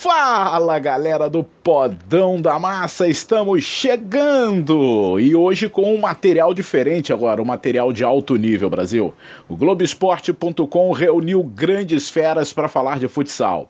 Fala galera do Podão da Massa, estamos chegando! E hoje com um material diferente agora, um material de alto nível, Brasil. O Globoesporte.com reuniu grandes feras para falar de futsal.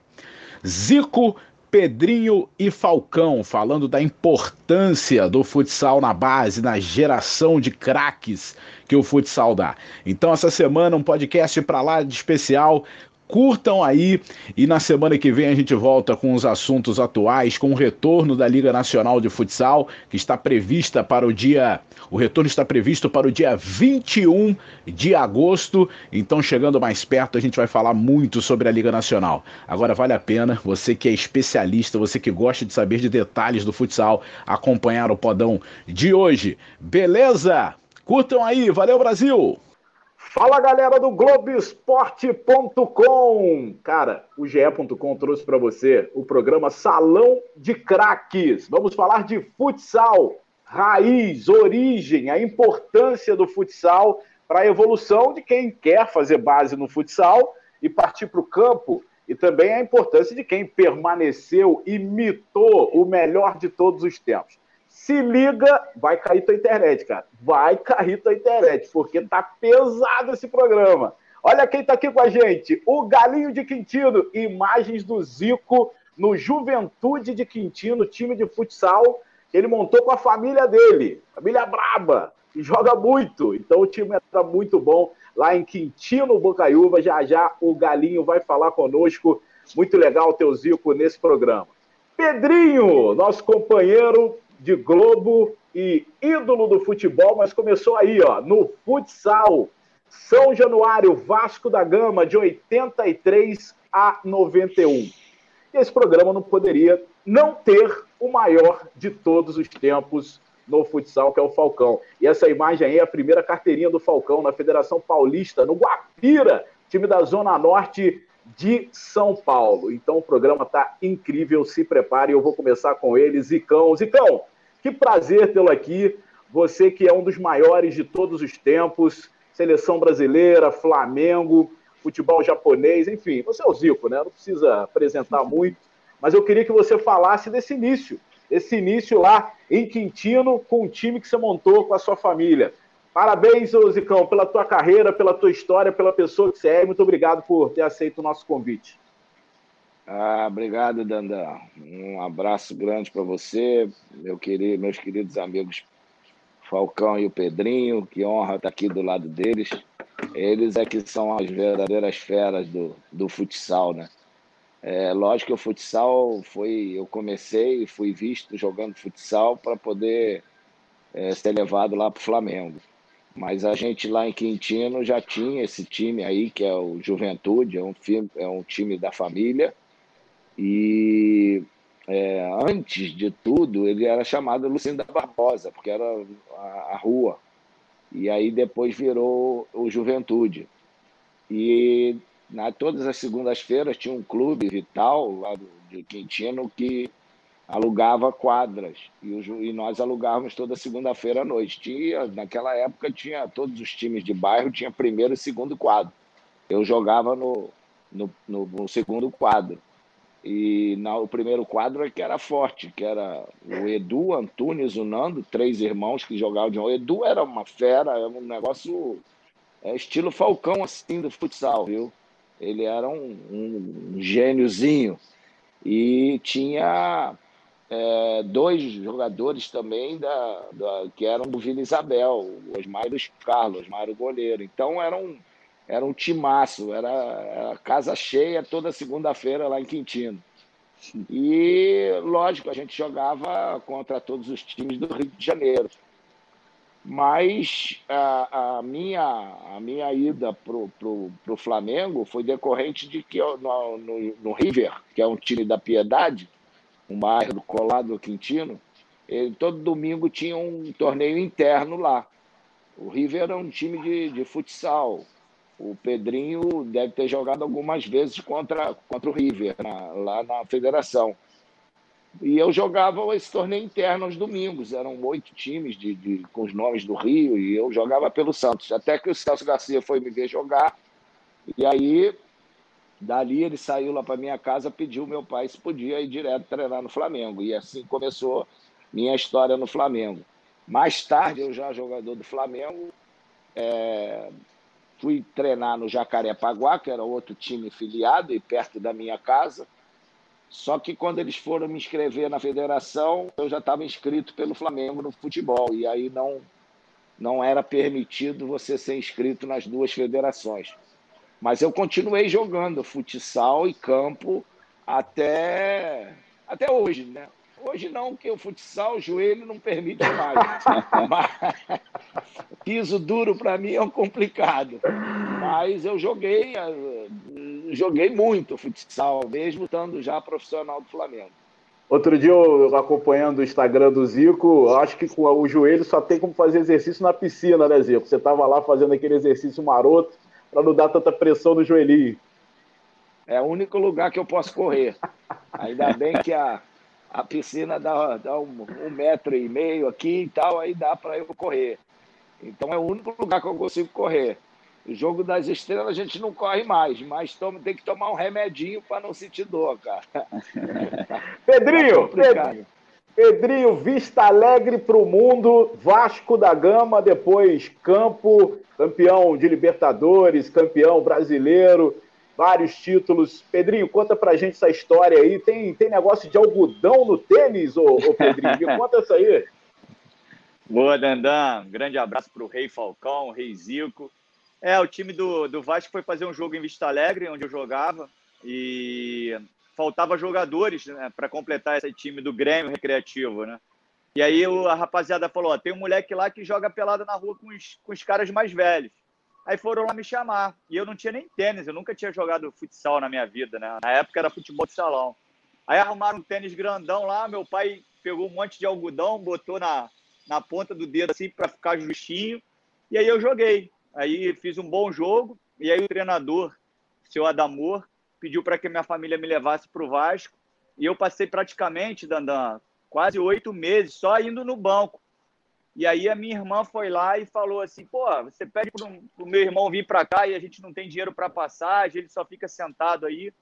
Zico, Pedrinho e Falcão, falando da importância do futsal na base, na geração de craques que o futsal dá. Então, essa semana, um podcast para lá de especial Curtam aí e na semana que vem a gente volta com os assuntos atuais, com o retorno da Liga Nacional de Futsal, que está prevista para o dia. O retorno está previsto para o dia 21 de agosto. Então, chegando mais perto, a gente vai falar muito sobre a Liga Nacional. Agora, vale a pena, você que é especialista, você que gosta de saber de detalhes do futsal, acompanhar o podão de hoje. Beleza? Curtam aí, valeu Brasil! Fala galera do Globoesporte.com! Cara, o GE.com trouxe para você o programa Salão de Craques. Vamos falar de futsal, raiz, origem, a importância do futsal para a evolução de quem quer fazer base no futsal e partir para o campo, e também a importância de quem permaneceu e mitou o melhor de todos os tempos. Se liga, vai cair tua internet, cara. Vai cair tua internet, porque tá pesado esse programa. Olha quem tá aqui com a gente, o Galinho de Quintino, imagens do Zico no Juventude de Quintino, time de futsal que ele montou com a família dele, família braba, que joga muito. Então o time está muito bom lá em Quintino, Bocaiúva. Já já o Galinho vai falar conosco. Muito legal o Zico nesse programa. Pedrinho, nosso companheiro de Globo e ídolo do futebol, mas começou aí, ó, no futsal. São Januário, Vasco da Gama, de 83 a 91. E esse programa não poderia não ter o maior de todos os tempos no futsal, que é o Falcão. E essa imagem aí é a primeira carteirinha do Falcão na Federação Paulista, no Guapira, time da Zona Norte de São Paulo. Então o programa está incrível, se prepare, eu vou começar com ele, Zicão. Zicão, que prazer tê-lo aqui, você que é um dos maiores de todos os tempos, seleção brasileira, Flamengo, futebol japonês, enfim, você é o Zico, né? Não precisa apresentar muito, mas eu queria que você falasse desse início, esse início lá em Quintino, com o time que você montou com a sua família. Parabéns, Zicão, pela tua carreira, pela tua história, pela pessoa que você é. Muito obrigado por ter aceito o nosso convite. Ah, obrigado, Dandan. Um abraço grande para você, meu querido, meus queridos amigos Falcão e o Pedrinho. Que honra estar aqui do lado deles. Eles é que são as verdadeiras feras do, do futsal, né? É, lógico que o futsal foi. Eu comecei e fui visto jogando futsal para poder é, ser levado lá para o Flamengo. Mas a gente lá em Quintino já tinha esse time aí, que é o Juventude, é um, é um time da família. E é, antes de tudo, ele era chamado Lucinda Barbosa, porque era a, a rua. E aí depois virou o Juventude. E na, todas as segundas-feiras tinha um clube vital lá do, de Quintino que alugava quadras e, o, e nós alugávamos toda segunda-feira à noite. Tinha, naquela época tinha todos os times de bairro tinha primeiro e segundo quadro. Eu jogava no, no, no, no segundo quadro. E na, o primeiro quadro é que era forte, que era o Edu, Antunes, o Nando, três irmãos que jogavam de O Edu era uma fera, era um negócio é, estilo Falcão assim do futsal, viu? Ele era um, um, um gêniozinho. E tinha é, dois jogadores também da, da, que eram do Vila Isabel, o Osmar e o Carlos, Osmar o goleiro. Então era um, era um timaço, era, era casa cheia toda segunda-feira lá em Quintino. E, lógico, a gente jogava contra todos os times do Rio de Janeiro. Mas a, a minha, a minha ida para o Flamengo foi decorrente de que no, no, no River, que é um time da Piedade, um bairro colado do Quintino, ele, todo domingo tinha um torneio interno lá. O River era um time de, de futsal. O Pedrinho deve ter jogado algumas vezes contra, contra o River, na, lá na federação. E eu jogava esse torneio interno aos domingos. Eram oito times de, de, com os nomes do Rio e eu jogava pelo Santos. Até que o Celso Garcia foi me ver jogar. E aí Dali ele saiu lá para minha casa, pediu meu pai se podia ir direto treinar no Flamengo. E assim começou minha história no Flamengo. Mais tarde, eu já jogador do Flamengo, é, fui treinar no Jacarepaguá, que era outro time filiado e perto da minha casa. Só que quando eles foram me inscrever na federação, eu já estava inscrito pelo Flamengo no futebol. E aí não, não era permitido você ser inscrito nas duas federações. Mas eu continuei jogando futsal e campo até, até hoje, né? Hoje não, porque o futsal, o joelho não permite mais. Mas, piso duro para mim é um complicado. Mas eu joguei, eh, joguei muito futsal, mesmo estando já profissional do Flamengo. Outro dia, eu acompanhando o Instagram do Zico, acho que com o joelho só tem como fazer exercício na piscina, né, Zico? Você estava lá fazendo aquele exercício maroto para não dar tanta pressão no joelhinho. É o único lugar que eu posso correr. Ainda bem que a, a piscina dá, dá um, um, metro e meio aqui e tal, aí dá para eu correr. Então é o único lugar que eu consigo correr. O jogo das estrelas a gente não corre mais, mas toma, tem que tomar um remedinho para não sentir dor, cara. Pedrinho, tá Pedrinho, Vista Alegre para o mundo, Vasco da Gama, depois Campo, campeão de Libertadores, campeão brasileiro vários títulos. Pedrinho, conta pra gente essa história aí. Tem, tem negócio de algodão no tênis, ô, ô Pedrinho? Me conta isso aí. Boa, Dandan. Grande abraço pro Rei Falcão, Rei Zico. É, o time do, do Vasco foi fazer um jogo em Vista Alegre, onde eu jogava, e faltava jogadores né, para completar esse time do Grêmio Recreativo, né? E aí a rapaziada falou: ó, tem um moleque lá que joga pelada na rua com os, com os caras mais velhos. Aí foram lá me chamar. E eu não tinha nem tênis, eu nunca tinha jogado futsal na minha vida, né? Na época era futebol de salão. Aí arrumaram um tênis grandão lá, meu pai pegou um monte de algodão, botou na, na ponta do dedo assim para ficar justinho. E aí eu joguei. Aí fiz um bom jogo. E aí o treinador, o seu Adamor, pediu para que minha família me levasse para o Vasco. E eu passei praticamente, Dandan, quase oito meses só indo no banco. E aí a minha irmã foi lá e falou assim: pô, você pede para o meu irmão vir para cá e a gente não tem dinheiro para passagem, ele só fica sentado aí.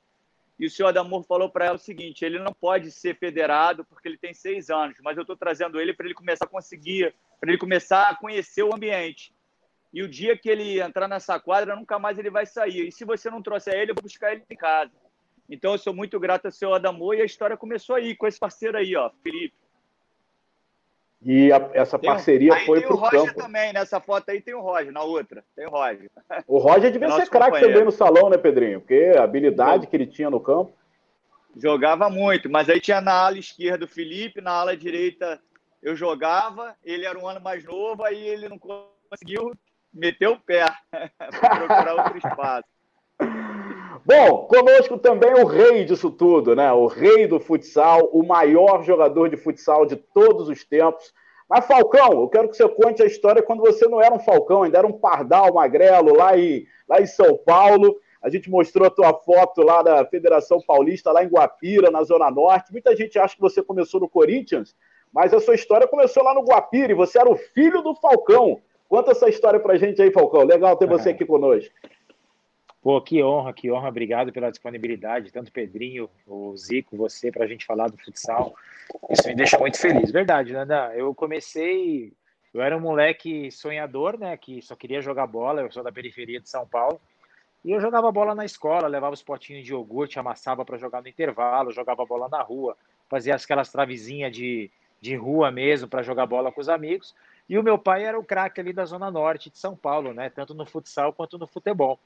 E o senhor Adamor falou para ela o seguinte: ele não pode ser federado porque ele tem seis anos, mas eu estou trazendo ele para ele começar a conseguir, para ele começar a conhecer o ambiente. E o dia que ele entrar nessa quadra, nunca mais ele vai sair. E se você não trouxer ele, eu vou buscar ele em casa. Então eu sou muito grato ao senhor Adamor e a história começou aí, com esse parceiro aí, ó, Felipe. E a, essa parceria tem, foi para o campo. Tem o Roger também, nessa foto aí tem o Roger, na outra tem o Roger. O Roger devia ser craque também no salão, né, Pedrinho? Porque a habilidade que ele tinha no campo. Jogava muito, mas aí tinha na ala esquerda o Felipe, na ala direita eu jogava, ele era um ano mais novo, aí ele não conseguiu meter o pé para procurar outro espaço. Bom, conosco também o rei disso tudo, né? O rei do futsal, o maior jogador de futsal de todos os tempos. Mas, Falcão, eu quero que você conte a história quando você não era um Falcão, ainda era um pardal magrelo lá em, lá em São Paulo. A gente mostrou a tua foto lá da Federação Paulista, lá em Guapira, na Zona Norte. Muita gente acha que você começou no Corinthians, mas a sua história começou lá no Guapira e você era o filho do Falcão. Conta essa história pra gente aí, Falcão. Legal ter você aqui conosco. Pô, que honra, que honra. Obrigado pela disponibilidade, tanto Pedrinho, o Zico, você, para a gente falar do futsal. Isso me deixa muito feliz. Verdade, Nanda. Eu comecei. Eu era um moleque sonhador, né? Que só queria jogar bola. Eu sou da periferia de São Paulo. E eu jogava bola na escola, levava os potinhos de iogurte, amassava para jogar no intervalo, jogava bola na rua, fazia aquelas travezinhas de, de rua mesmo para jogar bola com os amigos. E o meu pai era o craque ali da Zona Norte de São Paulo, né? Tanto no futsal quanto no futebol.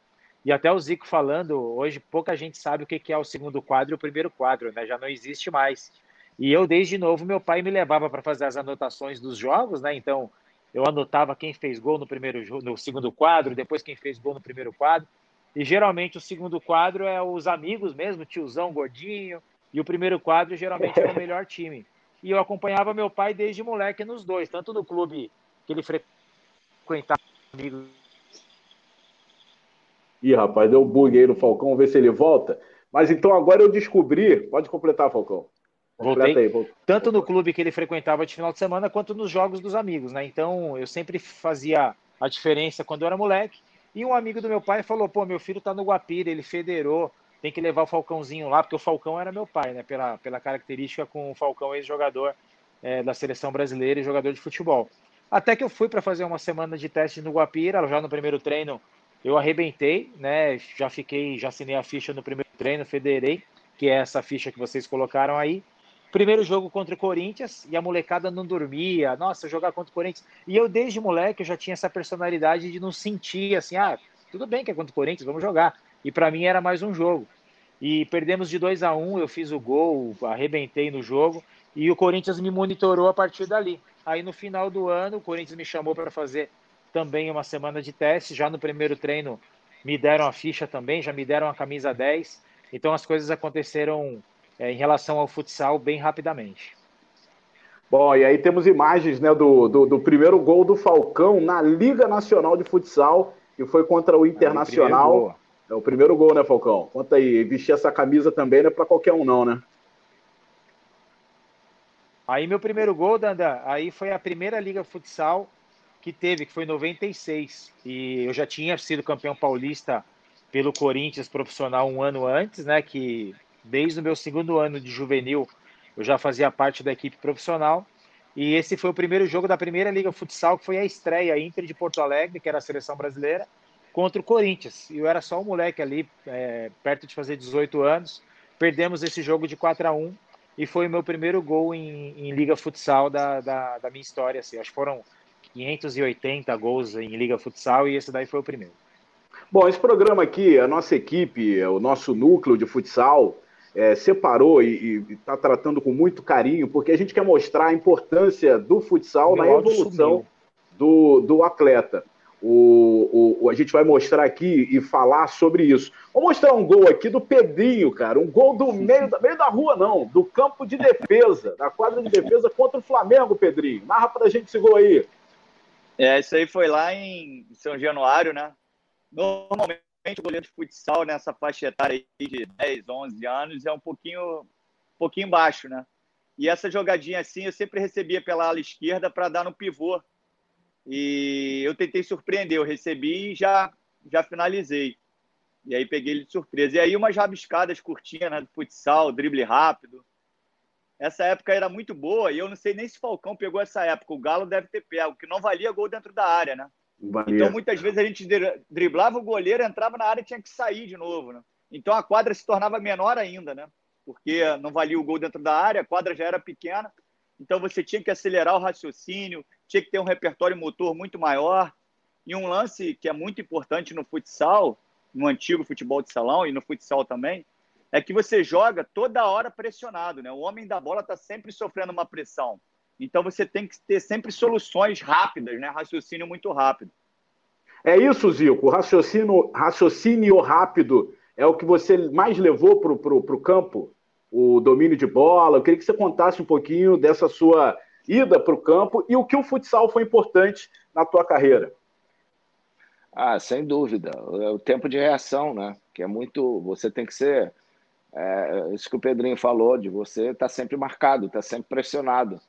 E até o Zico falando, hoje pouca gente sabe o que é o segundo quadro e o primeiro quadro, né? Já não existe mais. E eu, desde novo, meu pai me levava para fazer as anotações dos jogos, né? Então, eu anotava quem fez gol no primeiro no segundo quadro, depois quem fez gol no primeiro quadro. E geralmente o segundo quadro é os amigos mesmo, tiozão gordinho, e o primeiro quadro geralmente é o melhor time. E eu acompanhava meu pai desde moleque nos dois, tanto no clube que ele frequentava amigos Ih, rapaz, deu um bug aí no Falcão, vamos ver se ele volta. Mas então agora eu descobri. Pode completar, Falcão. Voltei. Aí, voltei. Tanto no clube que ele frequentava de final de semana, quanto nos jogos dos amigos, né? Então eu sempre fazia a diferença quando eu era moleque. E um amigo do meu pai falou: pô, meu filho tá no Guapira, ele federou tem que levar o Falcãozinho lá, porque o Falcão era meu pai, né? Pela, pela característica com o Falcão, ex-jogador é, da seleção brasileira e jogador de futebol. Até que eu fui para fazer uma semana de teste no Guapira, já no primeiro treino eu arrebentei, né? Já fiquei, já assinei a ficha no primeiro treino, federei, que é essa ficha que vocês colocaram aí. Primeiro jogo contra o Corinthians e a molecada não dormia. Nossa, jogar contra o Corinthians. E eu, desde moleque, eu já tinha essa personalidade de não sentir assim, ah, tudo bem que é contra o Corinthians, vamos jogar. E para mim era mais um jogo. E perdemos de 2 a 1 um, eu fiz o gol, arrebentei no jogo e o Corinthians me monitorou a partir dali. Aí no final do ano, o Corinthians me chamou para fazer também uma semana de teste. Já no primeiro treino me deram a ficha também, já me deram a camisa 10. Então as coisas aconteceram é, em relação ao futsal bem rapidamente. Bom, e aí temos imagens né, do, do, do, primeiro gol do Falcão na Liga Nacional de Futsal, que foi contra o Internacional. É o primeiro gol, né, Falcão? Conta aí, vestir essa camisa também não é para qualquer um, não, né? Aí meu primeiro gol, Danda, aí foi a primeira Liga Futsal que teve, que foi em 96. E eu já tinha sido campeão paulista pelo Corinthians profissional um ano antes, né? Que desde o meu segundo ano de juvenil eu já fazia parte da equipe profissional. E esse foi o primeiro jogo da primeira Liga Futsal, que foi a estreia Inter de Porto Alegre, que era a seleção brasileira, contra o Corinthians. E eu era só um moleque ali, é, perto de fazer 18 anos. Perdemos esse jogo de 4 a 1 e foi o meu primeiro gol em, em Liga Futsal da, da, da, minha história. Assim. Acho que foram 580 gols em Liga Futsal e esse daí foi o primeiro. Bom, esse programa aqui, a nossa equipe, o nosso núcleo de futsal, é, separou e está tratando com muito carinho, porque a gente quer mostrar a importância do futsal Meu na evolução do, do atleta. O, o, a gente vai mostrar aqui e falar sobre isso. Vou mostrar um gol aqui do Pedrinho, cara. Um gol do meio da, meio da rua, não, do campo de defesa, da quadra de defesa contra o Flamengo, Pedrinho. Narra pra gente esse gol aí. É, isso aí foi lá em São Januário, né? Normalmente o goleiro de futsal nessa faixa etária de 10, 11 anos é um pouquinho, um pouquinho baixo, né? E essa jogadinha assim eu sempre recebia pela ala esquerda para dar no pivô. E eu tentei surpreender, eu recebi e já, já finalizei. E aí peguei ele de surpresa. E aí umas rabiscadas curtinhas né, do futsal, drible rápido. Essa época era muito boa e eu não sei nem se o Falcão pegou essa época. O Galo deve ter pego, que não valia gol dentro da área, né? Valia. Então muitas vezes a gente driblava o goleiro, entrava na área e tinha que sair de novo, né? Então a quadra se tornava menor ainda, né? Porque não valia o gol dentro da área, a quadra já era pequena. Então você tinha que acelerar o raciocínio, tinha que ter um repertório motor muito maior. E um lance que é muito importante no futsal, no antigo futebol de salão e no futsal também, é que você joga toda hora pressionado, né? O homem da bola está sempre sofrendo uma pressão. Então você tem que ter sempre soluções rápidas, né? Raciocínio muito rápido. É isso, Zico. Raciocínio, raciocínio rápido é o que você mais levou para o campo? O domínio de bola. Eu queria que você contasse um pouquinho dessa sua ida para o campo e o que o futsal foi importante na tua carreira. Ah, sem dúvida. É o tempo de reação, né? Que é muito. Você tem que ser é, isso que o Pedrinho falou, de você estar tá sempre marcado, estar tá sempre pressionado.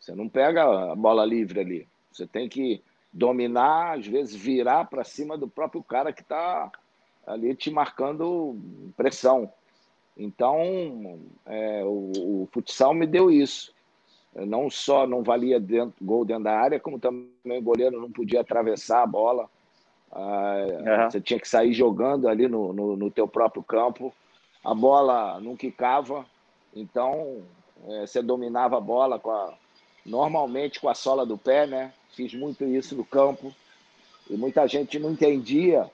Você não pega a bola livre ali. Você tem que dominar, às vezes virar para cima do próprio cara que está ali te marcando pressão. Então, é, o, o, futsal me deu isso. Não só não valia dentro, gol dentro da área, como também o goleiro não podia atravessar a bola. Ah, uhum. Você tinha que sair jogando ali no, no, no teu próprio campo a bola não quicava, então é, você dominava a bola com a, normalmente com a sola do pé, né? Fiz muito isso no campo e muita gente não entendia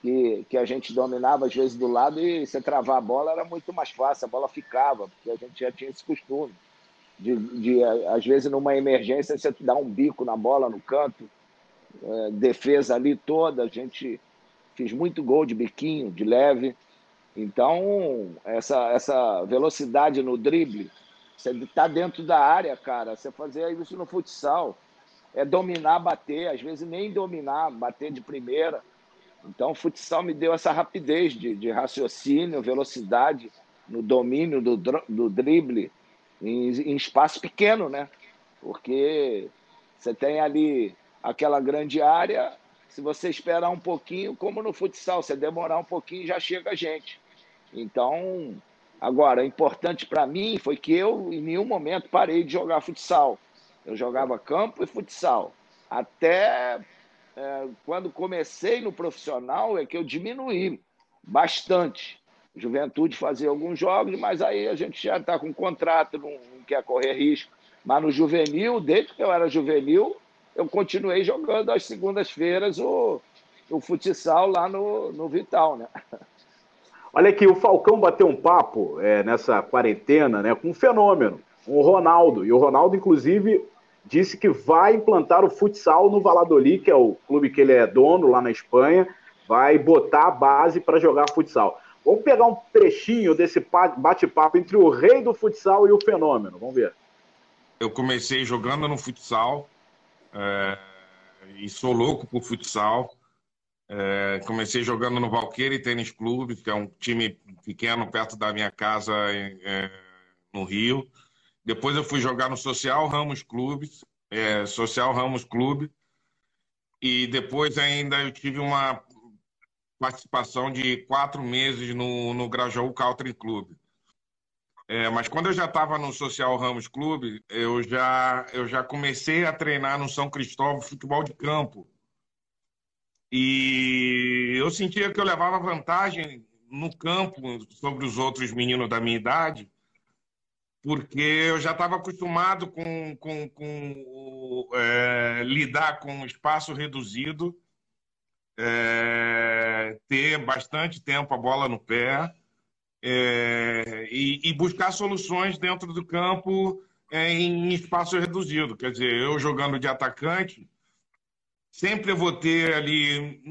que, que a gente dominava às vezes do lado e você travar a bola era muito mais fácil, a bola ficava, porque a gente já tinha esse costume de, de às vezes numa emergência você dá um bico na bola no canto, é, defesa ali toda, a gente fiz muito gol de biquinho, de leve. Então, essa, essa velocidade no drible, você está dentro da área, cara. Você fazer isso no futsal é dominar, bater, às vezes nem dominar, bater de primeira. Então, o futsal me deu essa rapidez de, de raciocínio, velocidade no domínio do, do drible em, em espaço pequeno, né? Porque você tem ali aquela grande área, se você esperar um pouquinho, como no futsal, você demorar um pouquinho, já chega a gente. Então, agora, importante para mim foi que eu, em nenhum momento, parei de jogar futsal. Eu jogava campo e futsal. Até é, quando comecei no profissional, é que eu diminuí bastante. Juventude fazia alguns jogos, mas aí a gente já está com contrato, não, não quer correr risco. Mas no juvenil, desde que eu era juvenil, eu continuei jogando às segundas-feiras o, o futsal lá no, no Vital, né? Olha aqui, o Falcão bateu um papo é, nessa quarentena né, com um fenômeno, o Ronaldo. E o Ronaldo, inclusive, disse que vai implantar o futsal no Valladolid, que é o clube que ele é dono lá na Espanha, vai botar a base para jogar futsal. Vamos pegar um trechinho desse bate-papo entre o rei do futsal e o fenômeno. Vamos ver. Eu comecei jogando no futsal é, e sou louco por futsal. É, comecei jogando no Valqueire Tênis Clube, que é um time pequeno perto da minha casa é, no Rio. Depois eu fui jogar no Social Ramos Clube, é, Social Ramos Clube. E depois ainda eu tive uma participação de quatro meses no, no Grajaú Country Club. É, mas quando eu já estava no Social Ramos Clube, eu já, eu já comecei a treinar no São Cristóvão futebol de campo. E eu sentia que eu levava vantagem no campo sobre os outros meninos da minha idade, porque eu já estava acostumado com, com, com é, lidar com espaço reduzido é, ter bastante tempo a bola no pé é, e, e, buscar soluções dentro do campo é, em espaço reduzido. Quer dizer, eu jogando de atacante, sempre vou ter ali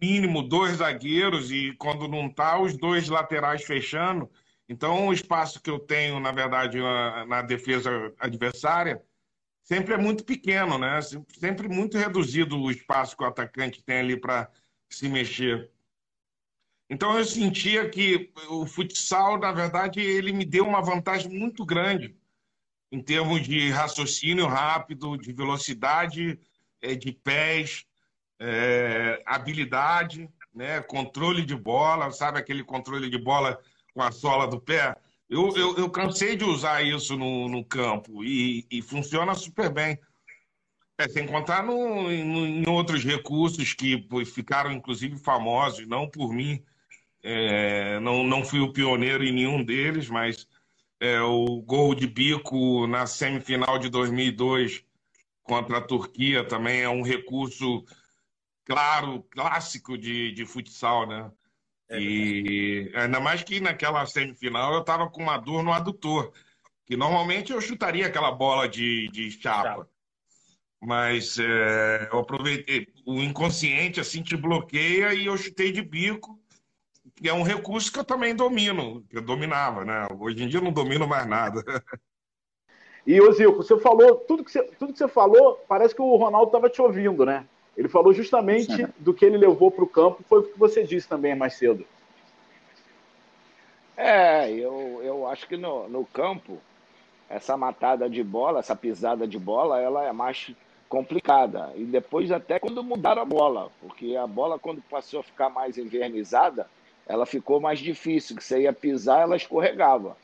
mínimo dois zagueiros e quando não está, os dois laterais fechando. Então, o espaço que eu tenho, na verdade, na, na defesa adversária sempre é muito pequeno, né? Sempre muito reduzido o espaço que o atacante tem ali para se mexer. Então eu sentia que o futsal, na verdade, ele me deu uma vantagem muito grande em termos de raciocínio rápido, de velocidade é, de pés, é, habilidade, né? controle de bola, sabe aquele controle de bola com a sola do pé? Eu, eu, eu cansei de usar isso no, no campo e, e funciona super bem. É, sem contar no, em outros recursos que ficaram, inclusive, famosos, não por mim. É, não, não fui o pioneiro em nenhum deles, mas é, o gol de bico na semifinal de 2002 contra a Turquia também é um recurso claro, clássico de, de futsal, né? É e ainda mais que naquela semifinal eu estava com uma dor no adutor, que normalmente eu chutaria aquela bola de, de chapa. Mas é, eu aproveitei, o inconsciente assim te bloqueia e eu chutei de bico, que é um recurso que eu também domino, que eu dominava, né? Hoje em dia eu não domino mais nada. E, ô Zico, você falou, tudo que você, tudo que você falou, parece que o Ronaldo estava te ouvindo, né? Ele falou justamente do que ele levou para o campo, foi o que você disse também mais cedo. É, eu, eu acho que no, no campo, essa matada de bola, essa pisada de bola, ela é mais complicada. E depois até quando mudaram a bola, porque a bola quando passou a ficar mais envernizada, ela ficou mais difícil, que você ia pisar, ela escorregava.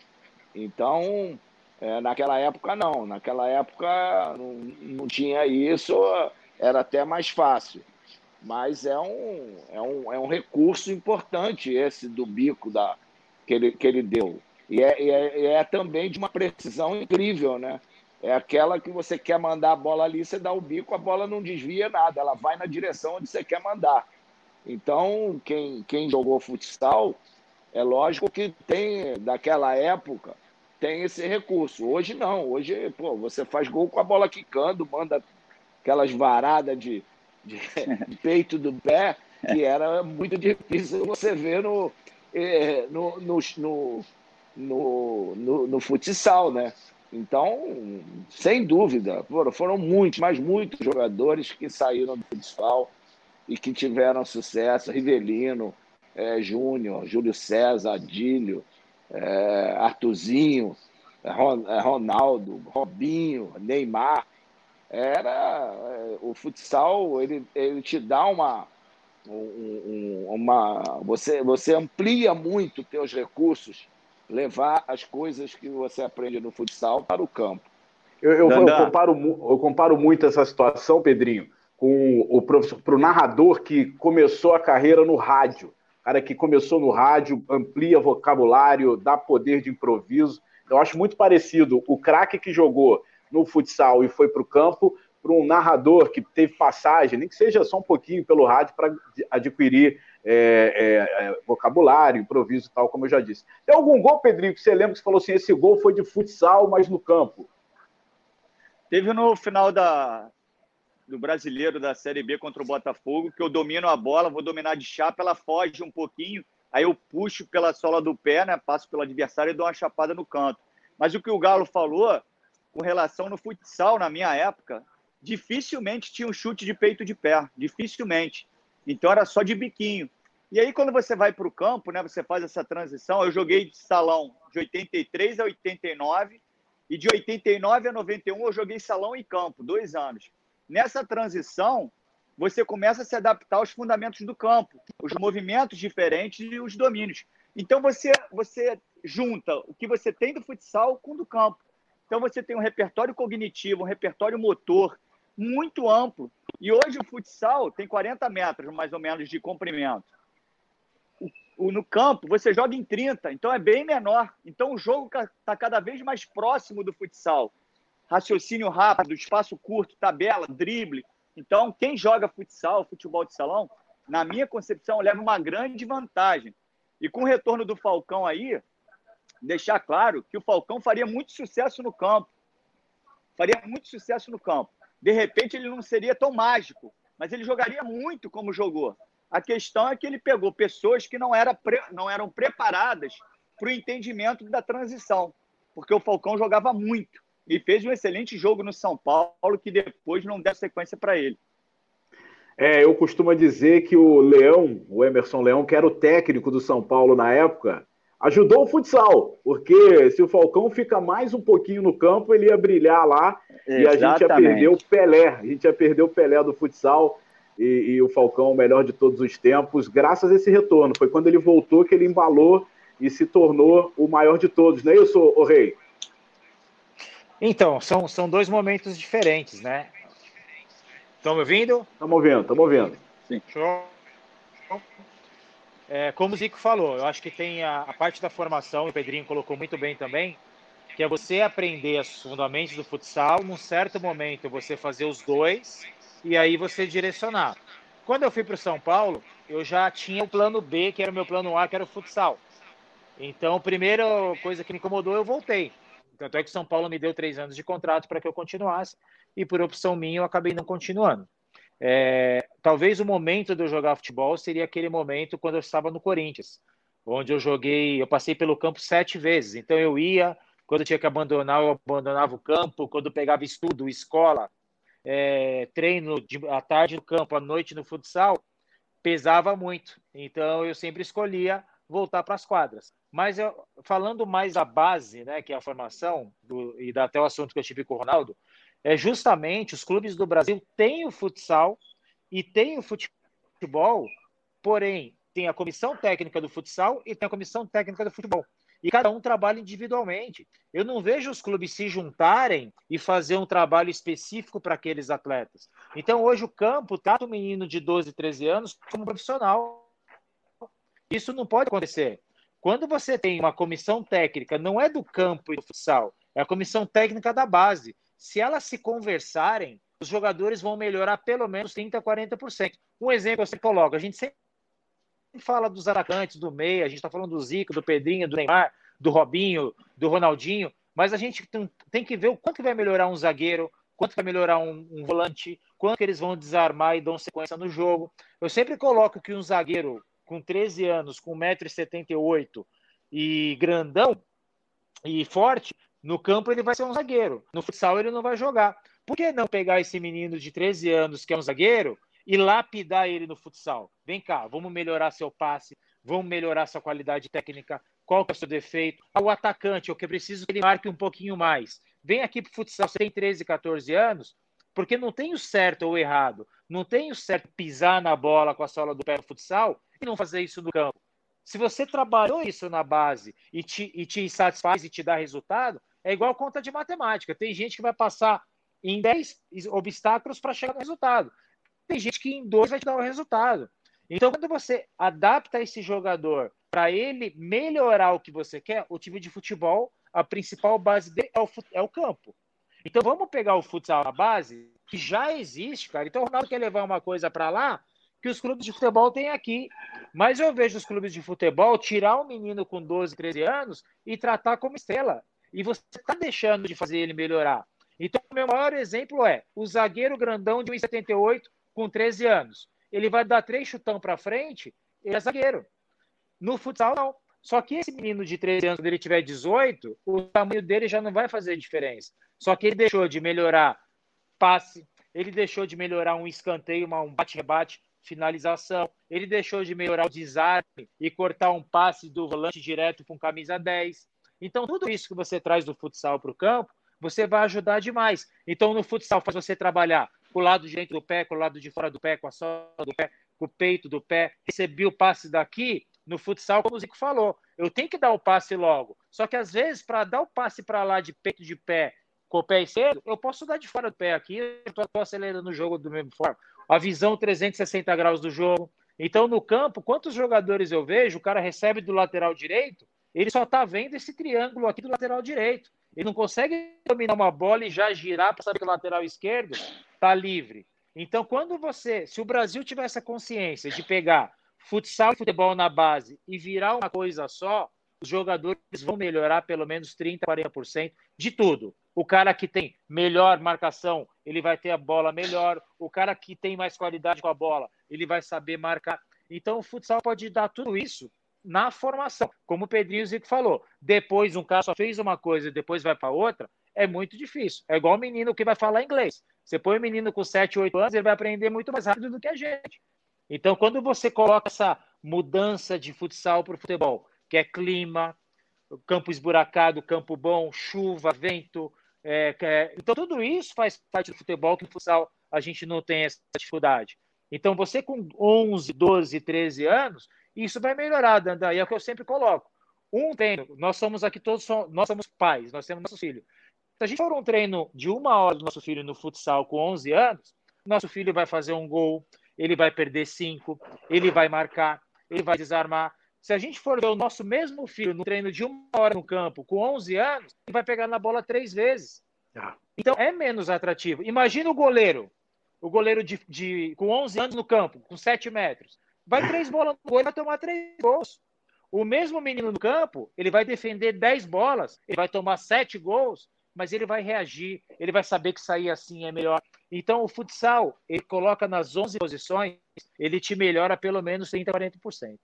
Então, é, naquela época não, naquela época não, não tinha isso, era até mais fácil. Mas é um, é um, é um recurso importante esse do bico da, que, ele, que ele deu. E é, é, é também de uma precisão incrível, né? É aquela que você quer mandar a bola ali, você dá o bico, a bola não desvia nada, ela vai na direção onde você quer mandar. Então, quem, quem jogou futsal, é lógico que tem, daquela época, tem esse recurso. Hoje não, hoje, pô, você faz gol com a bola quicando, manda aquelas varadas de, de, de peito do pé, que era muito difícil você ver no, eh, no, no, no, no, no, no futsal, né? Então, sem dúvida, foram, muitos, mas muitos jogadores que saíram do futsal e que tiveram sucesso. Rivelino, é, Júnior, Júlio César, Adílio, é, Artuzinho, Ronaldo, Robinho, Neymar era é, o futsal ele, ele te dá uma um, uma, você, você amplia muito os teus recursos, levar as coisas que você aprende no futsal para o campo. Eu, eu, eu, comparo, eu comparo muito essa situação, Pedrinho, com o pro narrador que começou a carreira no rádio. Cara que começou no rádio, amplia vocabulário, dá poder de improviso. Eu acho muito parecido o craque que jogou no futsal e foi para o campo para um narrador que teve passagem, nem que seja só um pouquinho pelo rádio, para adquirir é, é, é, vocabulário, improviso tal, como eu já disse. Tem algum gol, Pedrinho, que você lembra que você falou assim: esse gol foi de futsal, mas no campo? Teve no final da, do brasileiro da Série B contra o Botafogo, que eu domino a bola, vou dominar de chapa, ela foge um pouquinho, aí eu puxo pela sola do pé, né, passo pelo adversário e dou uma chapada no canto. Mas o que o Galo falou com relação no futsal, na minha época, dificilmente tinha um chute de peito de pé, dificilmente. Então era só de biquinho. E aí, quando você vai para o campo, né, você faz essa transição. Eu joguei de salão de 83 a 89, e de 89 a 91 eu joguei salão e campo, dois anos. Nessa transição, você começa a se adaptar aos fundamentos do campo, os movimentos diferentes e os domínios. Então você, você junta o que você tem do futsal com o do campo. Então você tem um repertório cognitivo, um repertório motor muito amplo. E hoje o futsal tem 40 metros, mais ou menos, de comprimento. O, o, no campo, você joga em 30, então é bem menor. Então o jogo está cada vez mais próximo do futsal. Raciocínio rápido, espaço curto, tabela, drible. Então, quem joga futsal, futebol de salão, na minha concepção, leva uma grande vantagem. E com o retorno do Falcão aí, deixar claro que o Falcão faria muito sucesso no campo. Faria muito sucesso no campo. De repente, ele não seria tão mágico, mas ele jogaria muito como jogou. A questão é que ele pegou pessoas que não, era não eram preparadas para o entendimento da transição, porque o Falcão jogava muito e fez um excelente jogo no São Paulo que depois não deu sequência para ele. É, eu costumo dizer que o Leão, o Emerson Leão, que era o técnico do São Paulo na época, ajudou o futsal, porque se o Falcão fica mais um pouquinho no campo, ele ia brilhar lá Exatamente. e a gente ia perder o Pelé, a gente ia perder o Pelé do futsal e, e, o Falcão, o melhor de todos os tempos, graças a esse retorno. Foi quando ele voltou que ele embalou e se tornou o maior de todos, não é isso, o Rei? Então, são, são dois momentos diferentes, né? Estão me ouvindo? Estamos ouvindo, estamos ouvindo. Sim. Show. É, como o Zico falou, eu acho que tem a, a, parte da formação, o Pedrinho colocou muito bem também, que é você aprender os fundamentos do futsal, num certo momento você fazer os dois e aí você direcionar. Quando eu fui para o São Paulo, eu já tinha o plano B, que era o meu plano A, que era o futsal. Então, a primeira coisa que me incomodou, eu voltei. Tanto é que o São Paulo me deu três anos de contrato para que eu continuasse, e por opção minha eu acabei não continuando. É, talvez o momento de eu jogar futebol seria aquele momento quando eu estava no Corinthians, onde eu joguei, eu passei pelo campo sete vezes. Então eu ia, quando eu tinha que abandonar, eu abandonava o campo, quando eu pegava estudo, escola, é, treino de, à tarde no campo, à noite no futsal, pesava muito. Então eu sempre escolhia voltar para as quadras. Mas eu, falando mais da base, né, que é a formação, do, e até o assunto que eu tive com o Ronaldo, é justamente os clubes do Brasil têm o futsal e têm o futebol, porém tem a comissão técnica do futsal e tem a comissão técnica do futebol. E cada um trabalha individualmente. Eu não vejo os clubes se juntarem e fazer um trabalho específico para aqueles atletas. Então, hoje o campo trata o menino de 12, 13 anos como profissional. Isso não pode acontecer. Quando você tem uma comissão técnica, não é do campo e do futsal, é a comissão técnica da base se elas se conversarem, os jogadores vão melhorar pelo menos 30%, 40%. Um exemplo eu sempre coloco, a gente sempre fala dos atacantes, do meia, a gente está falando do Zico, do Pedrinho, do Neymar, do Robinho, do Ronaldinho, mas a gente tem que ver o quanto vai melhorar um zagueiro, quanto vai melhorar um, um volante, quanto eles vão desarmar e dão sequência no jogo. Eu sempre coloco que um zagueiro com 13 anos, com 1,78m e grandão e forte, no campo ele vai ser um zagueiro. No futsal ele não vai jogar. Por que não pegar esse menino de 13 anos que é um zagueiro e lapidar ele no futsal? Vem cá, vamos melhorar seu passe, vamos melhorar sua qualidade técnica. Qual é o seu defeito? Ah, o atacante, o que preciso que ele marque um pouquinho mais. Vem aqui pro futsal, você tem 13, 14 anos, Porque não tem o certo ou errado. Não tem o certo pisar na bola com a sola do pé no futsal e não fazer isso no campo. Se você trabalhou isso na base e te, e te satisfaz e te dá resultado, é igual conta de matemática. Tem gente que vai passar em 10 obstáculos para chegar no resultado. Tem gente que em dois vai te dar o resultado. Então, quando você adapta esse jogador para ele melhorar o que você quer, o time de futebol, a principal base dele é o, é o campo. Então, vamos pegar o futsal na base, que já existe, cara. Então, o Ronaldo quer levar uma coisa para lá que os clubes de futebol têm aqui. Mas eu vejo os clubes de futebol tirar um menino com 12, 13 anos e tratar como estrela. E você está deixando de fazer ele melhorar. Então, o meu maior exemplo é o zagueiro grandão de 1,78 com 13 anos. Ele vai dar três chutão para frente, ele é zagueiro. No futsal, não. Só que esse menino de 13 anos, quando ele tiver 18, o tamanho dele já não vai fazer diferença. Só que ele deixou de melhorar passe, ele deixou de melhorar um escanteio, um bate-rebate, finalização, ele deixou de melhorar o desarme e cortar um passe do volante direto com camisa 10. Então, tudo isso que você traz do futsal para o campo, você vai ajudar demais. Então, no futsal, faz você trabalhar com o lado direito do pé, com o lado de fora do pé, com a sola do pé, com o peito do pé. Recebi o passe daqui, no futsal, como o Zico falou. Eu tenho que dar o passe logo. Só que, às vezes, para dar o passe para lá de peito de pé com o pé esquerdo, eu posso dar de fora do pé aqui, eu estou acelerando o jogo do mesmo forma. A visão 360 graus do jogo. Então, no campo, quantos jogadores eu vejo, o cara recebe do lateral direito, ele só está vendo esse triângulo aqui do lateral direito. Ele não consegue dominar uma bola e já girar para saber que o lateral esquerdo está livre. Então, quando você, se o Brasil tiver essa consciência de pegar futsal e futebol na base e virar uma coisa só, os jogadores vão melhorar pelo menos 30%, 40% de tudo. O cara que tem melhor marcação, ele vai ter a bola melhor. O cara que tem mais qualidade com a bola, ele vai saber marcar. Então, o futsal pode dar tudo isso na formação. Como o Pedrinho Zico falou, depois um cara só fez uma coisa e depois vai para outra, é muito difícil. É igual o menino que vai falar inglês. Você põe o um menino com 7, 8 anos, ele vai aprender muito mais rápido do que a gente. Então, quando você coloca essa mudança de futsal para o futebol, que é clima, campo esburacado, campo bom, chuva, vento, é, é, então, tudo isso faz parte do futebol, que no futsal a gente não tem essa dificuldade. Então, você com 11, 12, 13 anos, isso vai melhorar, Dandan, e é o que eu sempre coloco. Um treino, nós somos aqui todos, nós somos pais, nós temos nosso filho. Se a gente for um treino de uma hora do nosso filho no futsal com 11 anos, nosso filho vai fazer um gol, ele vai perder cinco, ele vai marcar, ele vai desarmar. Se a gente for ver o nosso mesmo filho no treino de uma hora no campo, com 11 anos, ele vai pegar na bola três vezes. Ah. Então é menos atrativo. Imagina o goleiro, o goleiro de, de, com 11 anos no campo, com 7 metros. Vai três bolas no gol, ele vai tomar três gols. O mesmo menino no campo, ele vai defender 10 bolas, ele vai tomar 7 gols, mas ele vai reagir, ele vai saber que sair assim é melhor. Então, o futsal, ele coloca nas 11 posições, ele te melhora pelo menos 30%, 40%.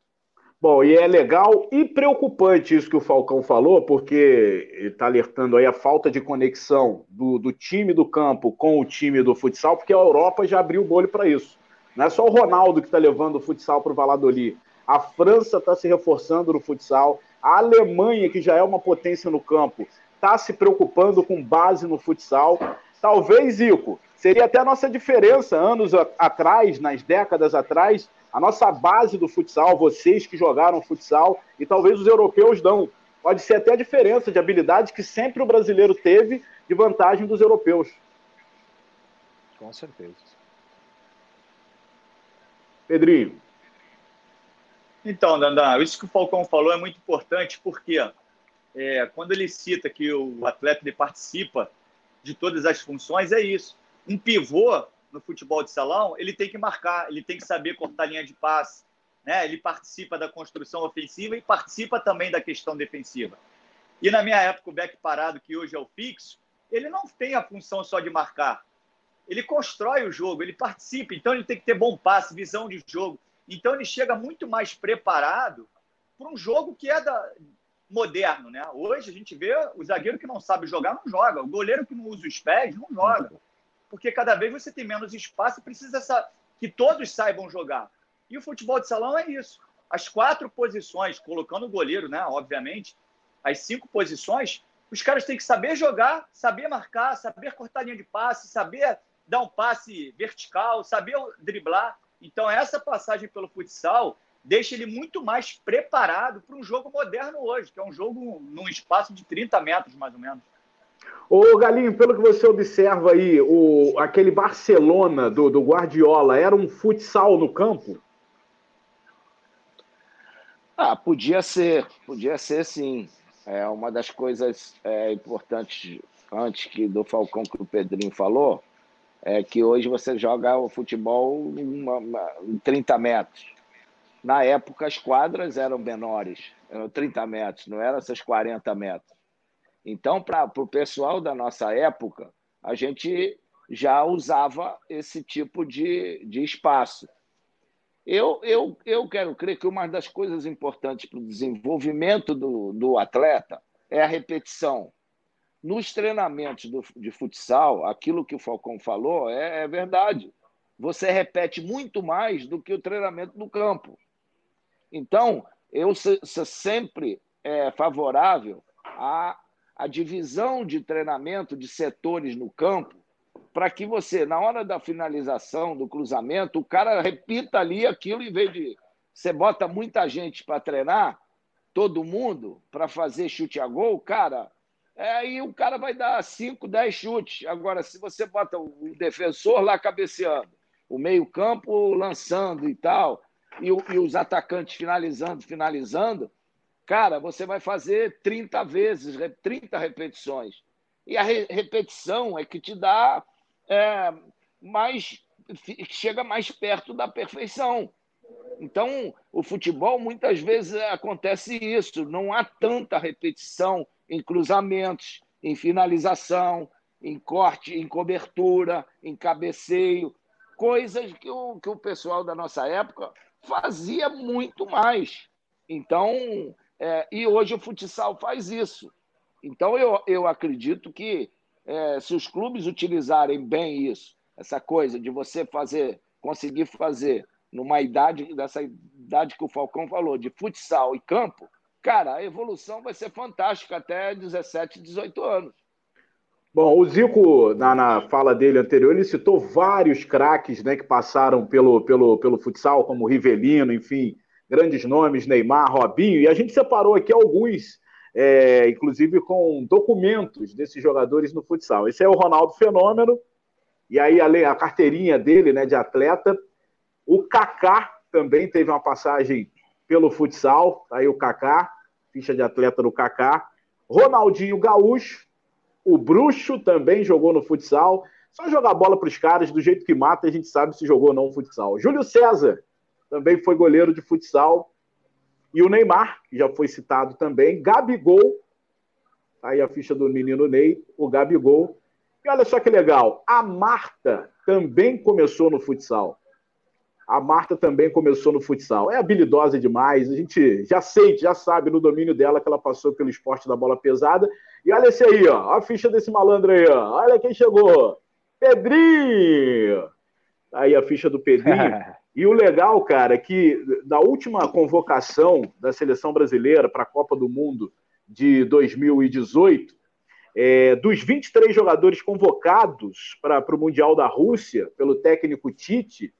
Bom, e é legal e preocupante isso que o Falcão falou, porque está alertando aí a falta de conexão do, do, time do campo com o time do futsal, porque a Europa já abriu o bolho para isso. Não é só o Ronaldo que está levando o futsal para o Valladolid. A França está se reforçando no futsal. A Alemanha, que já é uma potência no campo, está se preocupando com base no futsal. Talvez, Ico, seria até a nossa diferença anos atrás, nas décadas atrás, a nossa base do futsal, vocês que jogaram futsal, e talvez os europeus dão. Pode ser até a diferença de habilidade que sempre o brasileiro teve de vantagem dos europeus. Com certeza. Pedrinho. Então, Dandan, isso que o Falcão falou é muito importante, porque é, quando ele cita que o atleta participa de todas as funções, é isso. Um pivô no futebol de salão, ele tem que marcar, ele tem que saber cortar linha de passe, né? Ele participa da construção ofensiva e participa também da questão defensiva. E na minha época, o back parado, que hoje é o fixo, ele não tem a função só de marcar. Ele constrói o jogo, ele participa, então ele tem que ter bom passe, visão de jogo. Então ele chega muito mais preparado para um jogo que é da, moderno, né? Hoje a gente vê o zagueiro que não sabe jogar não joga, o goleiro que não usa os pés não joga porque cada vez você tem menos espaço e precisa essa, que todos saibam jogar. E o futebol de salão é isso. As quatro posições, colocando o goleiro, né, obviamente, as cinco posições, os caras têm que saber jogar, saber marcar, saber cortar linha de passe, saber dar um passe vertical, saber driblar. Então, essa passagem pelo futsal deixa ele muito mais preparado para um jogo moderno hoje, que é um jogo num espaço de 30 metros, mais ou menos. Ô Galinho, pelo que você observa aí, o, aquele Barcelona do, do Guardiola era um futsal no campo? Ah, podia ser, podia ser sim. É uma das coisas é, importantes antes que do Falcão que o Pedrinho falou é que hoje você joga o futebol em 30 metros. Na época as quadras eram menores, eram 30 metros, não eram essas 40 metros. Então, para o pessoal da nossa época, a gente já usava esse tipo de, de espaço. Eu, eu, eu quero crer que uma das coisas importantes para o desenvolvimento do, do atleta é a repetição. Nos treinamentos do, de futsal, aquilo que o Falcão falou é, é verdade. Você repete muito mais do que o treinamento no campo. Então, eu sou sempre é, favorável à, à divisão de treinamento de setores no campo, para que você, na hora da finalização, do cruzamento, o cara repita ali aquilo em vez de. Você bota muita gente para treinar, todo mundo, para fazer chute a gol, cara, aí o cara vai dar 5, 10 chutes. Agora, se você bota o defensor lá cabeceando, o meio-campo lançando e tal, e, e, os atacantes finalizando, finalizando, cara, você vai fazer 30 vezes, 30 repetições. E a re repetição é que te dá é, mais chega mais perto da perfeição. Então, o futebol muitas vezes acontece isso, não há tanta repetição em cruzamentos, em finalização, em corte, em cobertura, em cabeceio, coisas que o, que o pessoal da nossa época fazia muito mais. Então, é, e hoje o futsal faz isso. Então, eu, eu acredito que é, se os clubes utilizarem bem isso, essa coisa de você fazer, conseguir fazer numa idade, dessa idade que o Falcão falou, de futsal e campo, cara, a evolução vai ser fantástica até 17, 18 anos. Bom, o Zico, na, na fala dele anterior, ele citou vários craques né, que passaram pelo, pelo, pelo futsal, como Rivelino, enfim, grandes nomes, Neymar, Robinho, e a gente separou aqui alguns é, inclusive com documentos desses jogadores no futsal. Esse é o Ronaldo Fenômeno, e aí a, a carteirinha dele né, de atleta. O Kaká também teve uma passagem pelo futsal, tá aí o Kaká, ficha de atleta do Kaká. Ronaldinho Gaúcho, o Bruxo também jogou no futsal. Só jogar bola para os caras do jeito que mata, a gente sabe se jogou ou não futsal. Júlio César também foi goleiro de futsal. E o Neymar, que já foi citado também, Gabigol, aí a ficha do menino Ney, o Gabigol. E olha só que legal, a Marta também começou no futsal. A Marta também começou no futsal. É habilidosa demais, a gente já sente, já sabe no domínio dela que ela passou pelo esporte da bola pesada. E olha esse aí, ó, a ficha desse malandro aí, ó. Olha quem chegou. Pedrinho! Aí a ficha do Pedrinho. E o legal, cara, é que na última convocação da seleção brasileira para a Copa do Mundo de 2018, é, dos 23 jogadores convocados para o Mundial da Rússia pelo técnico Tite,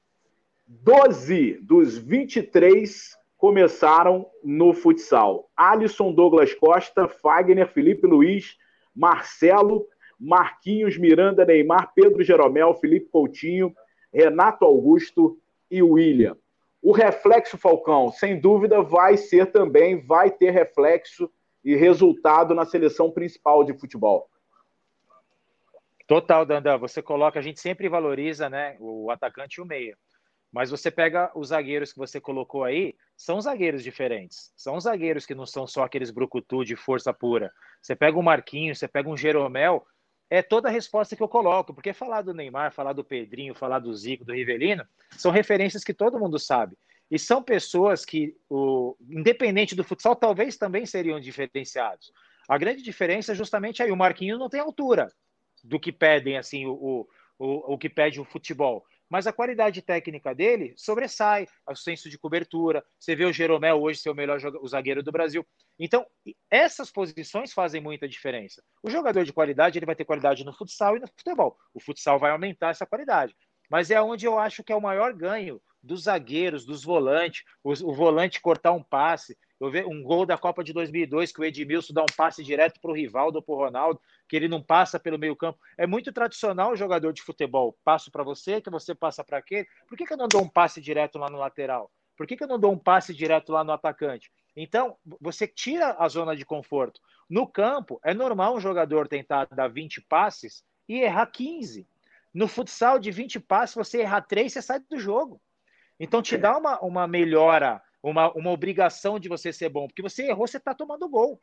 12 dos 23 começaram no futsal. Alisson Douglas Costa, Fagner, Felipe Luiz, Marcelo, Marquinhos, Miranda, Neymar, Pedro Jeromel, Felipe Coutinho, Renato Augusto, e William. O reflexo Falcão, sem dúvida, vai ser também, vai ter reflexo e resultado na seleção principal de futebol. Total, Dandan. Você coloca, a gente sempre valoriza né, o atacante e o meia. Mas você pega os zagueiros que você colocou aí, são zagueiros diferentes. São zagueiros que não são só aqueles brucutu de força pura. Você pega um Marquinhos, você pega um Jeromel, é toda a resposta que eu coloco, porque falar do Neymar, falar do Pedrinho, falar do Zico, do Rivelino, são referências que todo mundo sabe. E são pessoas que, o, independente do futsal, talvez também seriam diferenciados. A grande diferença é justamente aí, o Marquinhos não tem altura do que pedem, assim, o, o, o, o que pede o futebol. Mas a qualidade técnica dele sobressai, o senso de cobertura. Você vê o Jeromel hoje ser o melhor o zagueiro do Brasil. Então, essas posições fazem muita diferença. O jogador de qualidade, ele vai ter qualidade no futsal e no futebol. O futsal vai aumentar essa qualidade. Mas é onde eu acho que é o maior ganho dos zagueiros, dos volantes, o, o volante cortar um passe. Um gol da Copa de 2002 que o Edmilson dá um passe direto para o Rivaldo ou para o Ronaldo, que ele não passa pelo meio campo. É muito tradicional o jogador de futebol. Passo para você, que você passa para aquele. Por que, que eu não dou um passe direto lá no lateral? Por que, que eu não dou um passe direto lá no atacante? Então, você tira a zona de conforto. No campo, é normal um jogador tentar dar 20 passes e errar 15. No futsal, de 20 passes, você errar 3, você sai do jogo. Então, te dá uma, uma melhora, uma, uma obrigação de você ser bom, porque você errou, você está tomando gol.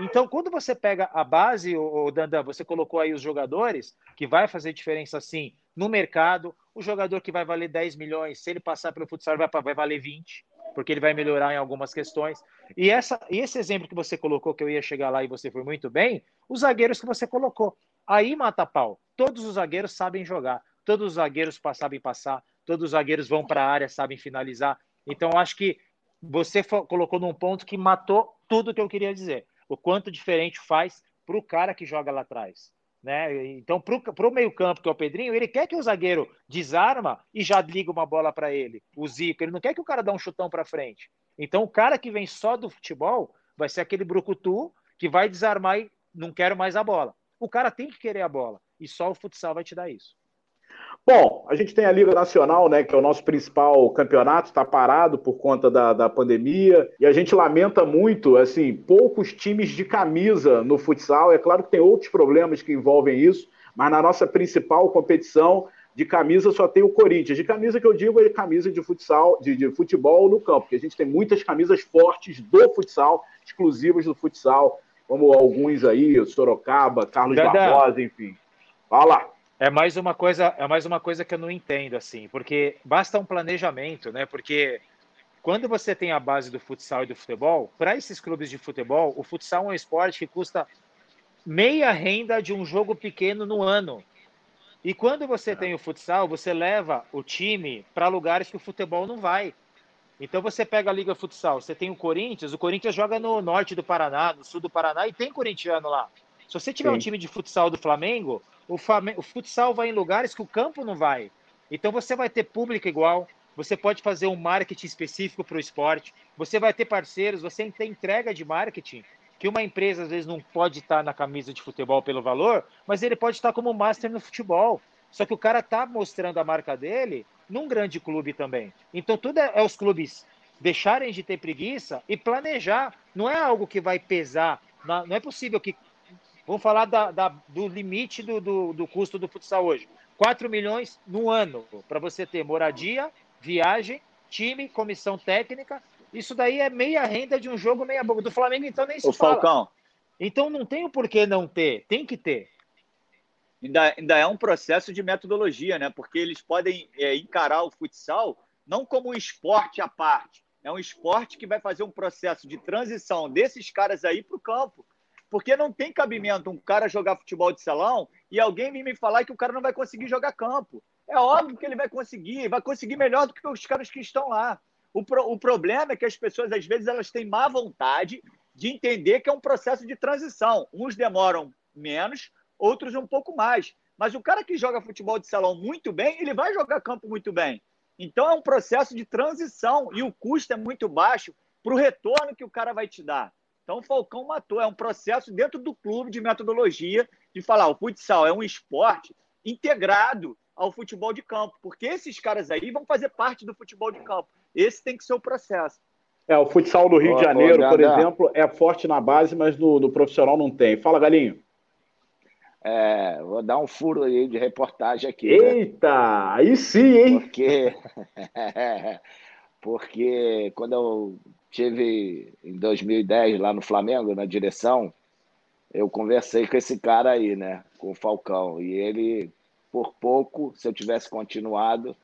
Então, quando você pega a base, o Dandan, você colocou aí os jogadores, que vai fazer diferença sim no mercado. O jogador que vai valer 10 milhões, se ele passar pelo futsal, vai, vai valer 20, porque ele vai melhorar em algumas questões. E, essa, e esse exemplo que você colocou, que eu ia chegar lá e você foi muito bem, os zagueiros que você colocou. Aí mata pau. Todos os zagueiros sabem jogar, todos os zagueiros sabem passar, todos os zagueiros vão para a área, sabem finalizar. Então, acho que você colocou num ponto que matou tudo que eu queria dizer o quanto diferente faz para o cara que joga lá atrás. Né? Então, para o meio-campo, que é o Pedrinho, ele quer que o zagueiro desarma e já liga uma bola para ele, o Zico. Ele não quer que o cara dê um chutão para frente. Então, o cara que vem só do futebol vai ser aquele brucutu que vai desarmar e não quero mais a bola. O cara tem que querer a bola e só o futsal vai te dar isso. Bom, a gente tem a Liga Nacional, né, que é o nosso principal campeonato, está parado por conta da, da pandemia, e a gente lamenta muito, assim, poucos times de camisa no futsal. É claro que tem outros problemas que envolvem isso, mas na nossa principal competição de camisa só tem o Corinthians. De camisa que eu digo é camisa de futsal, de, de futebol no campo, porque a gente tem muitas camisas fortes do futsal, exclusivas do futsal, como alguns aí, Sorocaba, Carlos Barbosa, enfim. Fala! É mais uma coisa, é mais uma coisa que eu não entendo assim, porque basta um planejamento, né? Porque quando você tem a base do futsal e do futebol, para esses clubes de futebol, o futsal é um esporte que custa meia renda de um jogo pequeno no ano. E quando você tem o futsal, você leva o time para lugares que o futebol não vai. Então você pega a Liga Futsal, você tem o Corinthians, o Corinthians joga no norte do Paraná, no sul do Paraná, e tem corintiano lá. Se você tiver Sim. um time de futsal do Flamengo, o, Flamengo, o futsal vai em lugares que o campo não vai. Então você vai ter público igual, você pode fazer um marketing específico para o esporte, você vai ter parceiros, você tem entrega de marketing, que uma empresa às vezes não pode estar na camisa de futebol pelo valor, mas ele pode estar como master no futebol. Só que o cara está mostrando a marca dele num grande clube também. Então tudo é, é os clubes deixarem de ter preguiça e planejar. Não é algo que vai pesar. Não é possível que Vamos falar da, da, do limite do, do, do, custo do futsal hoje. 4 milhões no ano para você ter moradia, viagem, time, comissão técnica. Isso daí é meia renda de um jogo meia boca. Do Flamengo, então, nem se o fala. Falcão. Então não tem o porquê não ter, tem que ter. Ainda, ainda é um processo de metodologia, né? Porque eles podem é, encarar o futsal não como um esporte à parte. É um esporte que vai fazer um processo de transição desses caras aí para o campo. Porque não tem cabimento um cara jogar futebol de salão e alguém vir me falar que o cara não vai conseguir jogar campo. É óbvio que ele vai conseguir, vai conseguir melhor do que os caras que estão lá. O, pro, o problema é que as pessoas, às vezes, elas têm má vontade de entender que é um processo de transição. Uns demoram menos, outros um pouco mais. Mas o cara que joga futebol de salão muito bem, ele vai jogar campo muito bem. Então é um processo de transição e o custo é muito baixo para o retorno que o cara vai te dar. Então o Falcão matou. É um processo dentro do clube de metodologia de falar: o futsal é um esporte integrado ao futebol de campo, porque esses caras aí vão fazer parte do futebol de campo. Esse tem que ser o processo. É, o futsal do Rio de Janeiro, por exemplo, é forte na base, mas no, no profissional não tem. Fala, Galinho. É, vou dar um furo aí de reportagem aqui. Né? Eita, né? aí sim, hein? Porque, porque quando eu tive em 2010 lá no Flamengo, na direção, eu conversei com esse cara aí, né? Com o Falcão. E ele, por pouco, se eu tivesse continuado,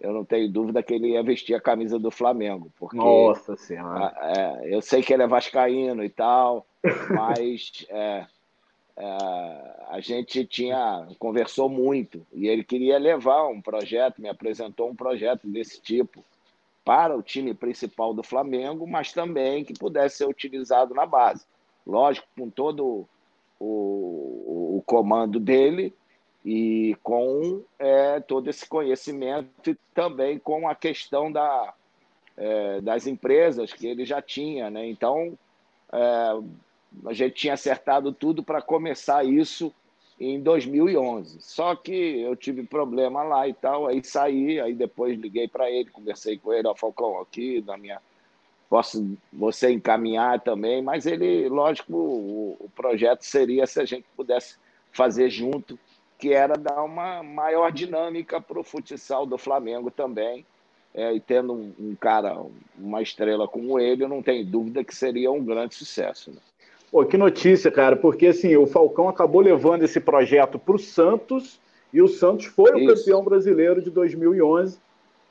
eu não tenho dúvida que ele ia vestir a camisa do Flamengo. Porque, Nossa Senhora! É, eu sei que ele é vascaíno e tal, mas é, é, a gente tinha conversou muito e ele queria levar um projeto, me apresentou um projeto desse tipo para o time principal do Flamengo, mas também que pudesse ser utilizado na base. Lógico, com todo o, o comando dele e com é, todo esse conhecimento e também com a questão da, é, das empresas que ele já tinha. Né? Então, é, a gente tinha acertado tudo para começar isso em 2011. Só que eu tive problema lá e tal, aí saí, aí depois liguei para ele, conversei com ele, ó, Falcão, aqui na minha posso você encaminhar também, mas ele, lógico, o, o projeto seria se a gente pudesse fazer junto, que era dar uma maior dinâmica para o futsal do Flamengo também. É, e tendo um, um, cara, uma estrela como ele, eu não tenho dúvida que seria um grande sucesso. Né? Pô, que notícia, cara, porque assim, o Falcão acabou levando esse projeto para o Santos e o Santos foi Isso. o campeão brasileiro de 2011.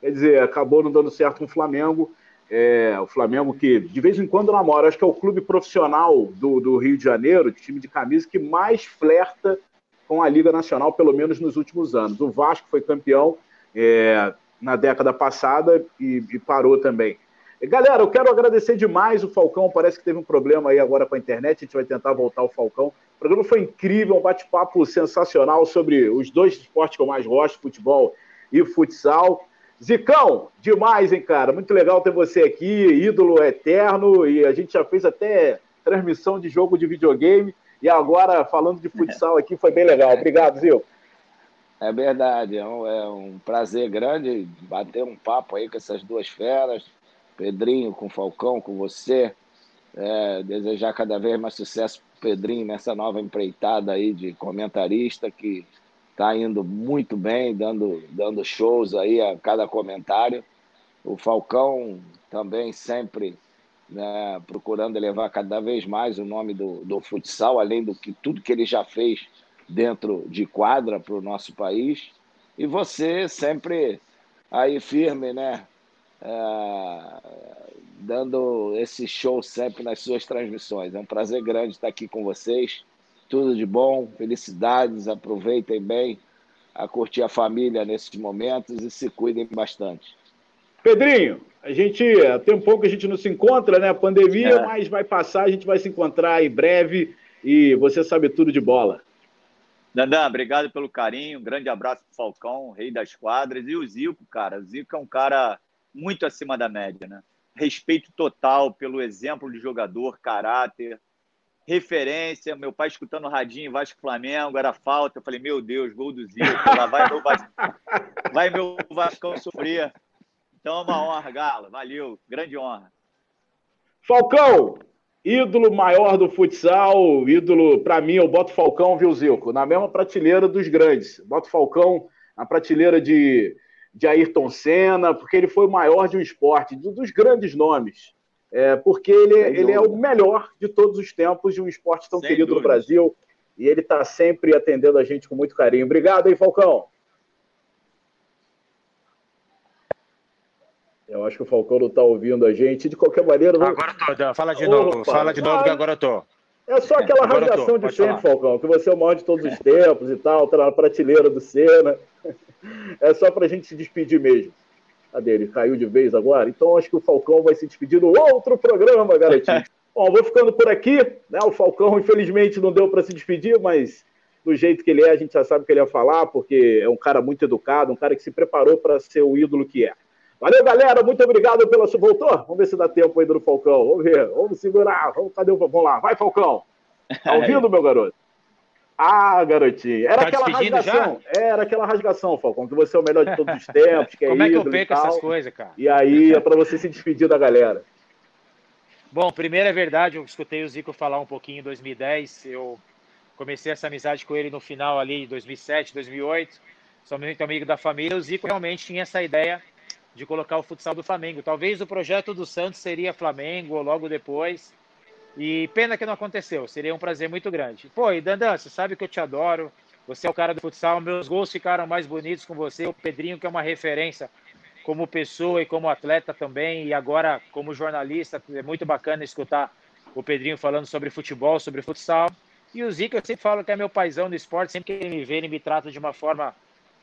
Quer dizer, acabou não dando certo com o Flamengo. É, o Flamengo que de vez em quando namora, acho que é o clube profissional do, do Rio de Janeiro, time de camisa, que mais flerta com a Liga Nacional, pelo menos nos últimos anos. O Vasco foi campeão é, na década passada e, e parou também. Galera, eu quero agradecer demais o Falcão. Parece que teve um problema aí agora com a internet. A gente vai tentar voltar o Falcão. O programa foi incrível, um bate-papo sensacional sobre os dois esportes que eu mais gosto, futebol e futsal. Zicão, demais, hein, cara? Muito legal ter você aqui, ídolo eterno. E a gente já fez até transmissão de jogo de videogame. E agora, falando de futsal aqui, foi bem legal. Obrigado, Zico. É verdade, é um, é um prazer grande bater um papo aí com essas duas feras Pedrinho, com Falcão, com você. É, desejar cada vez mais sucesso para Pedrinho nessa nova empreitada aí de comentarista que está indo muito bem, dando, dando shows aí a cada comentário. O Falcão também sempre né, procurando elevar cada vez mais o nome do, do futsal, além do que tudo que ele já fez dentro de quadra para o nosso país. E você sempre aí firme, né? É, dando esse show sempre nas suas transmissões. É um prazer grande estar aqui com vocês. Tudo de bom, felicidades, aproveitem bem a curtir a família nesses momentos e se cuidem bastante. Pedrinho, a gente tem um pouco que a gente não se encontra, né? A pandemia, é. mas vai passar, a gente vai se encontrar em breve e você sabe tudo de bola. Dandan, obrigado pelo carinho. Um grande abraço pro Falcão, rei das quadras. E o Zico, cara. O Zico é um cara muito acima da média, né? Respeito total pelo exemplo de jogador, caráter, referência. Meu pai escutando radinho Vasco Flamengo, era falta. Eu falei, meu Deus, gol do Zico, lá vai meu Vasco, vai meu Vascão sofrer. Então é uma honra, Galo. Valeu, grande honra. Falcão, ídolo maior do futsal, ídolo, para mim, eu boto Falcão, viu, Zico? Na mesma prateleira dos grandes. Boto Falcão na prateleira de de Ayrton Senna, porque ele foi o maior de um esporte, dos grandes nomes. É, porque ele, ele é o melhor de todos os tempos de um esporte tão Sem querido dúvida. no Brasil. E ele está sempre atendendo a gente com muito carinho. Obrigado aí, Falcão. Eu acho que o Falcão não está ouvindo a gente. De qualquer maneira. Vamos... Agora tô. Fala de novo. Opa, fala de novo que agora eu tô. É só aquela radiação de sempre. Falcão, que você é o maior de todos os tempos e tal, tá na prateleira do Senna. É só para a gente se despedir mesmo. Cadê ele? Caiu de vez agora? Então acho que o Falcão vai se despedir no outro programa, garotinho. Bom, vou ficando por aqui. Né? O Falcão, infelizmente, não deu para se despedir, mas do jeito que ele é, a gente já sabe o que ele ia falar, porque é um cara muito educado, um cara que se preparou para ser o ídolo que é. Valeu, galera. Muito obrigado pela sua. Voltou? Vamos ver se dá tempo aí do Falcão. Vamos ver. Vamos segurar. Vamos... Cadê o. Vamos lá. Vai, Falcão. Tá ouvindo, meu garoto? Ah, garotinho. Era tá aquela rasgação. Já? Era aquela rasgação, Falcão, que você é o melhor de todos os tempos. Que é Como é que eu perco essas coisas, cara? E aí é para você se despedir da galera. Bom, primeiro é verdade, eu escutei o Zico falar um pouquinho em 2010. Eu comecei essa amizade com ele no final ali de 2007, 2008. Sou muito amigo da família. O Zico realmente tinha essa ideia de colocar o futsal do Flamengo. Talvez o projeto do Santos seria Flamengo ou logo depois. E pena que não aconteceu, seria um prazer muito grande. Pô, e Dandan, você sabe que eu te adoro, você é o cara do futsal, meus gols ficaram mais bonitos com você, o Pedrinho, que é uma referência como pessoa e como atleta também, e agora como jornalista, é muito bacana escutar o Pedrinho falando sobre futebol, sobre futsal. E o Zico, eu sempre falo que é meu paizão do esporte, sempre que ele me vê, ele me trata de uma forma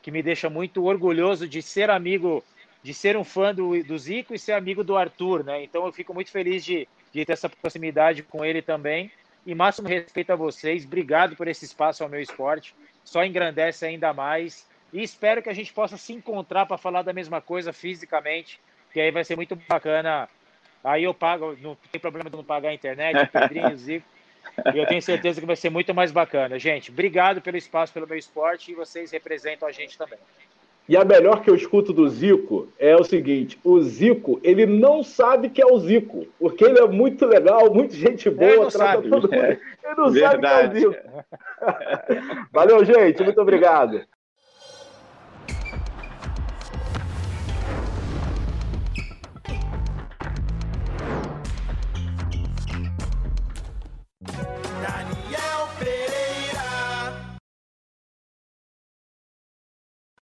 que me deixa muito orgulhoso de ser amigo, de ser um fã do, do Zico e ser amigo do Arthur, né? Então eu fico muito feliz de, de ter essa proximidade com ele também. E máximo respeito a vocês, obrigado por esse espaço ao meu esporte, só engrandece ainda mais. E espero que a gente possa se encontrar para falar da mesma coisa fisicamente, que aí vai ser muito bacana. Aí eu pago, não tem problema de não pagar a internet, Pedrinho, Zico. E eu tenho certeza que vai ser muito mais bacana. Gente, obrigado pelo espaço, pelo meu esporte e vocês representam a gente também. E a melhor que eu escuto do Zico é o seguinte: o Zico, ele não sabe que é o Zico, porque ele é muito legal, muito gente boa, trata sabe. todo mundo. Ele não Verdade. sabe que é o Zico. Valeu, gente, muito obrigado.